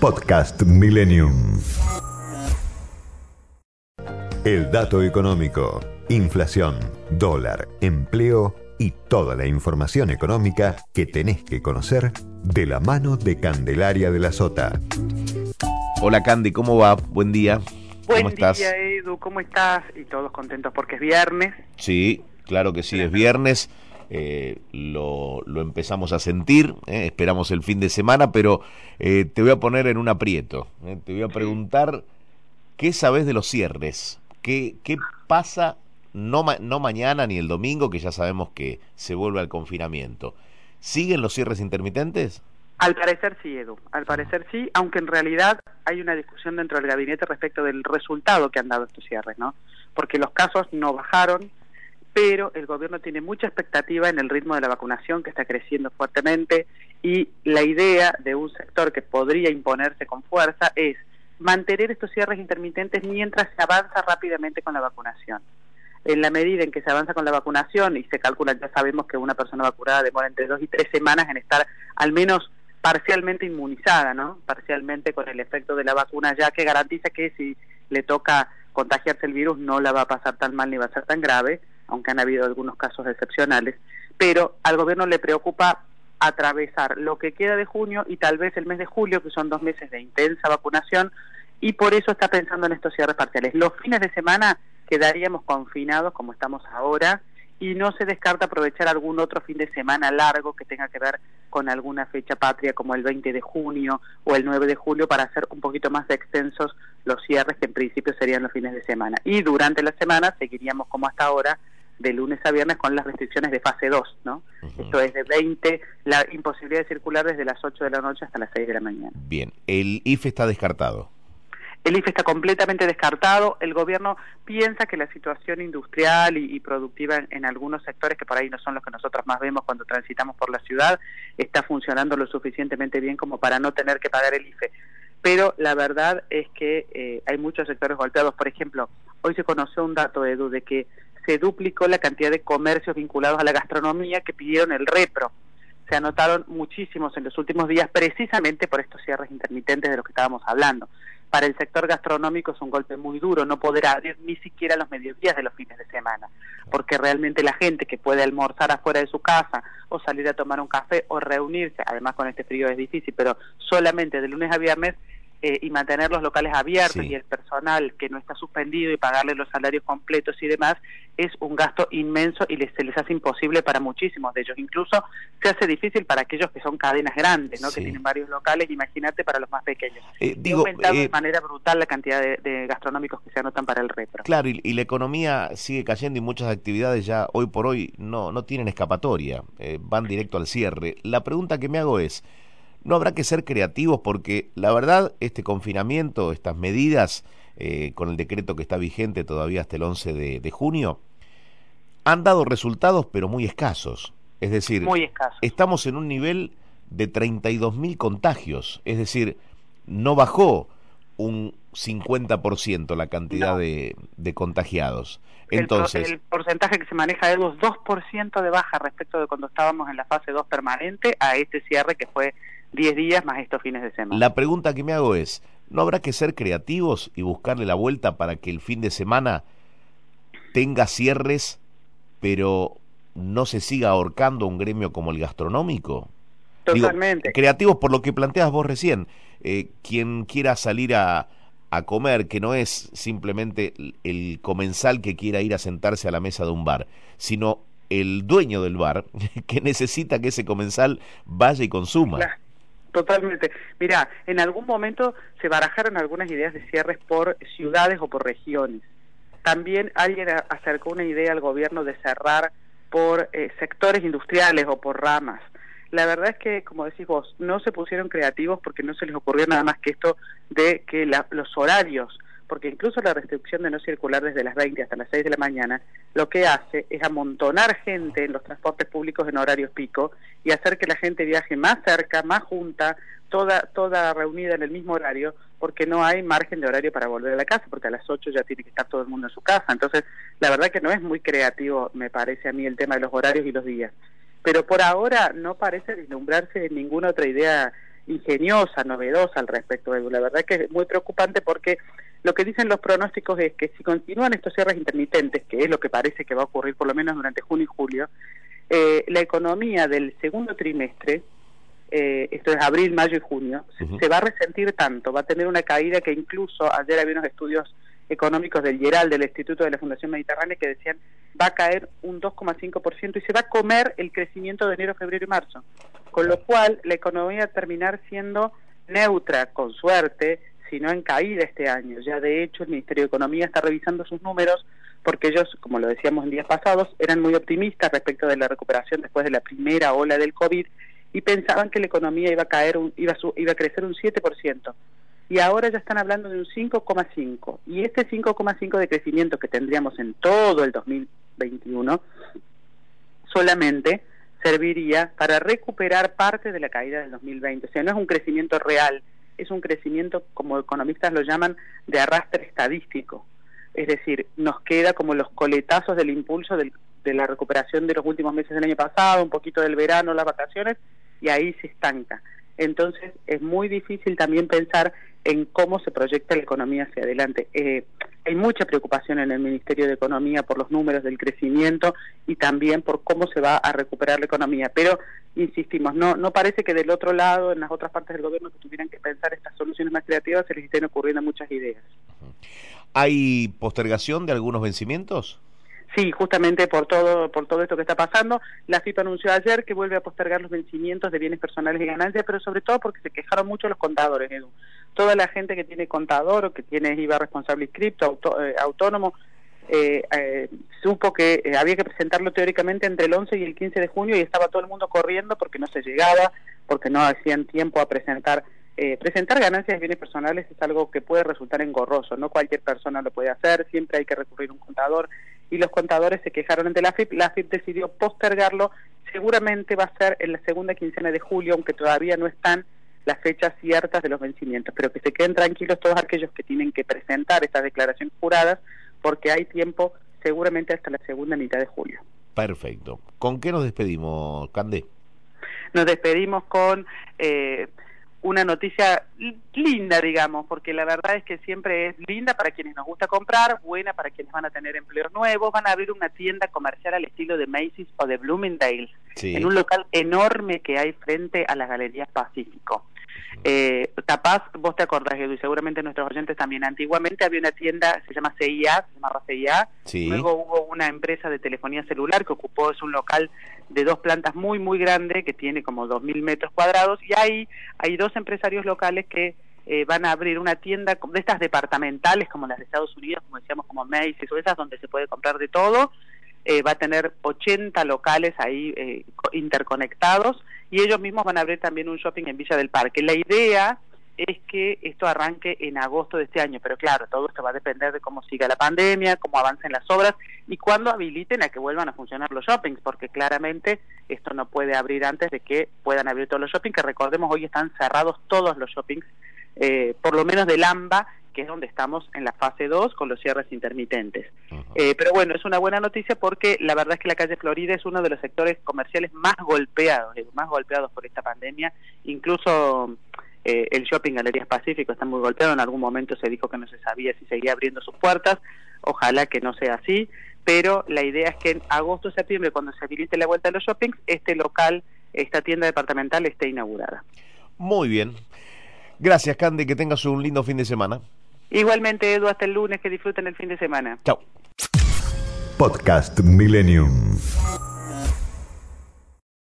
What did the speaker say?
Podcast Millennium. El dato económico, inflación, dólar, empleo y toda la información económica que tenés que conocer de la mano de Candelaria de la Sota. Hola Candy, ¿cómo va? Buen día. Buen ¿Cómo estás? día, Edu, ¿cómo estás? Y todos contentos porque es viernes. Sí, claro que sí, es viernes. Eh, lo, lo empezamos a sentir, eh, esperamos el fin de semana, pero eh, te voy a poner en un aprieto. te voy a preguntar, ¿qué sabes de los cierres? ¿Qué, qué pasa no, ma- no mañana ni el domingo, que ya sabemos que se vuelve al confinamiento? ¿Siguen los cierres intermitentes? Al parecer sí, Edu, al parecer sí, aunque en realidad hay una discusión dentro del gabinete respecto del resultado que han dado estos cierres, ¿no? Porque los casos no bajaron, pero el gobierno tiene mucha expectativa en el ritmo de la vacunación que está creciendo fuertemente y la idea de un sector que podría imponerse con fuerza es mantener estos cierres intermitentes mientras se avanza rápidamente con la vacunación. En la medida en que se avanza con la vacunación y se calcula, ya sabemos que una persona vacunada demora entre dos y tres semanas en estar al menos parcialmente inmunizada, ¿no? Parcialmente con el efecto de la vacuna, ya que garantiza que si le toca contagiarse el virus no la va a pasar tan mal ni va a ser tan grave, aunque han habido algunos casos excepcionales. Pero al gobierno le preocupa atravesar lo que queda de junio y tal vez el mes de julio, que son dos meses de intensa vacunación, y por eso está pensando en estos cierres parciales. Los fines de semana quedaríamos confinados como estamos ahora y no se descarta aprovechar algún otro fin de semana largo que tenga que ver con alguna fecha patria como el 20 de junio o el 9 de julio para hacer un poquito más extensos los cierres que en principio serían los fines de semana. Y durante la semana seguiríamos como hasta ahora de lunes a viernes con las restricciones de fase 2, ¿no? Esto es de 20, la imposibilidad de circular desde las 8 de la noche hasta las 6 de la mañana. Bien, el IFE está descartado. El IFE está completamente descartado. El gobierno piensa que la situación industrial y, y productiva en, en algunos sectores, que por ahí no son los que nosotros más vemos cuando transitamos por la ciudad, está funcionando lo suficientemente bien como para no tener que pagar el IFE. Pero la verdad es que eh, hay muchos sectores golpeados. Por ejemplo, hoy se conoció un dato, Edu, de que se duplicó la cantidad de comercios vinculados a la gastronomía que pidieron el repro se anotaron muchísimos en los últimos días precisamente por estos cierres intermitentes de los que estábamos hablando. Para el sector gastronómico es un golpe muy duro no poder abrir ni siquiera los mediodías de los fines de semana, porque realmente la gente que puede almorzar afuera de su casa o salir a tomar un café o reunirse, además con este frío es difícil, pero solamente de lunes a viernes eh, y mantener los locales abiertos Sí. y el personal que no está suspendido y pagarle los salarios completos y demás es un gasto inmenso y les, se les hace imposible para muchísimos de ellos. Incluso se hace difícil para aquellos que son cadenas grandes, ¿no? Sí. que tienen varios locales, imagínate para los más pequeños. Eh, digo, aumentado eh, de manera brutal la cantidad de, de gastronómicos que se anotan para el repro. Claro, y, y la economía sigue cayendo y muchas actividades ya hoy por hoy no, no tienen escapatoria, eh, van directo al cierre. La pregunta que me hago es, ¿no habrá que ser creativos? Porque la verdad, este confinamiento, estas medidas, eh, con el decreto que está vigente todavía hasta el 11 de, de junio, han dado resultados pero muy escasos. Es decir, Muy escaso. estamos en un nivel de 32.000 contagios, es decir, no bajó un 50% la cantidad No. de, de contagiados. Entonces, el, porcentaje que se maneja es 2% de baja respecto de cuando estábamos en la fase 2 permanente a este cierre que fue 10 días más estos fines de semana. la pregunta que me hago es, ¿no habrá que ser creativos y buscarle la vuelta para que el fin de semana tenga cierres, pero no se siga ahorcando un gremio como el gastronómico? Digo, Totalmente. creativos por lo que planteas vos recién. Eh, quien quiera salir a, a comer, que no es simplemente el- el comensal que quiera ir a sentarse a la mesa de un bar, sino el dueño del bar que necesita que ese comensal vaya y consuma. Claro, Totalmente. Mira, en algún momento se barajaron algunas ideas de cierres por ciudades o por regiones. También alguien acercó una idea al gobierno de cerrar por eh, sectores industriales o por ramas. La verdad es que, como decís vos, no se pusieron creativos porque no se les ocurrió nada más que esto de que la- los horarios, porque incluso la restricción de no circular desde las 20 hasta las 6 de la mañana, lo que hace es amontonar gente en los transportes públicos en horarios pico y hacer que la gente viaje más cerca, más junta, toda, toda reunida en el mismo horario, porque no hay margen de horario para volver a la casa, porque a las 8 ya tiene que estar todo el mundo en su casa. Entonces, la verdad que no es muy creativo, me parece a mí, el tema de los horarios y los días. Pero por ahora no parece vislumbrarse ninguna otra idea ingeniosa, novedosa al respecto. La verdad que es muy preocupante porque lo que dicen los pronósticos es que si continúan estos cierres intermitentes, que es lo que parece que va a ocurrir por lo menos durante junio y julio, eh, la economía del segundo trimestre, eh, esto es abril, mayo y junio, se, va a resentir tanto, va a tener una caída que incluso ayer había unos estudios económicos del Geral, del Instituto de la Fundación Mediterránea, que decían va a caer un 2,5% y se va a comer el crecimiento de enero, febrero y marzo. Con lo cual, la economía va a terminar siendo neutra, con suerte, sino en caída este año. Ya de hecho, el Ministerio de Economía está revisando sus números porque ellos, como lo decíamos en días pasados, eran muy optimistas respecto de la recuperación después de la primera ola del COVID y pensaban que la economía iba a caer, iba, a, iba a crecer un 7% y ahora ya están hablando de un 5,5. Y este 5,5 de crecimiento que tendríamos en todo el 2021 solamente serviría para recuperar parte de la caída del 2020. O sea, no es un crecimiento real, es un crecimiento, como economistas lo llaman, de arrastre estadístico. Es decir, nos queda como los coletazos del impulso de la recuperación de los últimos meses del año pasado, un poquito del verano, las vacaciones, y ahí se estanca. Entonces es muy difícil también pensar en cómo se proyecta la economía hacia adelante. Eh, hay mucha preocupación en el Ministerio de Economía por los números del crecimiento y también por cómo se va a recuperar la economía. Pero, insistimos, no, no parece que del otro lado, en las otras partes del gobierno que tuvieran que pensar estas soluciones más creativas, se les estén ocurriendo muchas ideas. ¿Hay postergación de algunos vencimientos? Sí, justamente por todo por todo esto que está pasando, la FIP anunció ayer que vuelve a postergar los vencimientos de bienes personales y ganancias, pero sobre todo porque se quejaron mucho los contadores, Edu. Toda la gente que tiene contador o que tiene IVA responsable inscripto, eh, autónomo, eh, eh, supo que había que presentarlo teóricamente entre el 11 y el 15 de junio y estaba todo el mundo corriendo porque no se llegaba, porque no hacían tiempo a presentar presentar ganancias de bienes personales es algo que puede resultar engorroso, no cualquier persona lo puede hacer, siempre hay que recurrir a un contador y los contadores se quejaron ante la FIP. La FIP decidió postergarlo. Seguramente va a ser en la segunda quincena de julio, aunque todavía no están las fechas ciertas de los vencimientos, pero que se queden tranquilos todos aquellos que tienen que presentar estas declaraciones juradas, porque hay tiempo seguramente hasta la segunda mitad de julio. Perfecto. ¿Con qué nos despedimos, Candé? Nos despedimos con eh, una noticia linda, digamos, porque la verdad es que siempre es linda para quienes nos gusta comprar, buena para quienes van a tener empleos nuevos, van a abrir una tienda comercial al estilo de Macy's o de Bloomingdale's, en un local enorme que hay frente a las Galerías Pacífico. Eh, Tapaz, vos te acordás, Edu, y seguramente nuestros oyentes también. Antiguamente había una tienda, se llama CIA, se llama CIA. Luego hubo una empresa de telefonía celular que ocupó, es un local de dos plantas muy, muy grande, que tiene como 2.000 metros cuadrados. Y ahí hay dos empresarios locales que eh, van a abrir una tienda de estas departamentales, como las de Estados Unidos, como decíamos, como Macy's o esas, donde se puede comprar de todo. Eh, va a tener 80 locales ahí eh, interconectados y ellos mismos van a abrir también un shopping en Villa del Parque. La idea es que esto arranque en agosto de este año, pero claro, todo esto va a depender de cómo siga la pandemia, cómo avancen las obras y cuándo habiliten a que vuelvan a funcionar los shoppings, porque claramente esto no puede abrir antes de que puedan abrir todos los shoppings, que recordemos hoy están cerrados todos los shoppings, eh, por lo menos del AMBA que es donde estamos en la fase 2 con los cierres intermitentes. Eh, pero bueno, es una buena noticia porque la verdad es que la calle Florida es uno de los sectores comerciales más golpeados, más golpeados por esta pandemia. Incluso eh, el shopping Galerías Pacífico está muy golpeado. En algún momento se dijo que no se sabía si seguía abriendo sus puertas. Ojalá que no sea así. Pero la idea es que en agosto septiembre, cuando se habilite la vuelta de los shoppings, este local, esta tienda departamental esté inaugurada. Muy bien. Gracias, Candy. Que tengas un lindo fin de semana. Igualmente, Edu, hasta el lunes, que disfruten el fin de semana. Chao. Podcast Millennium.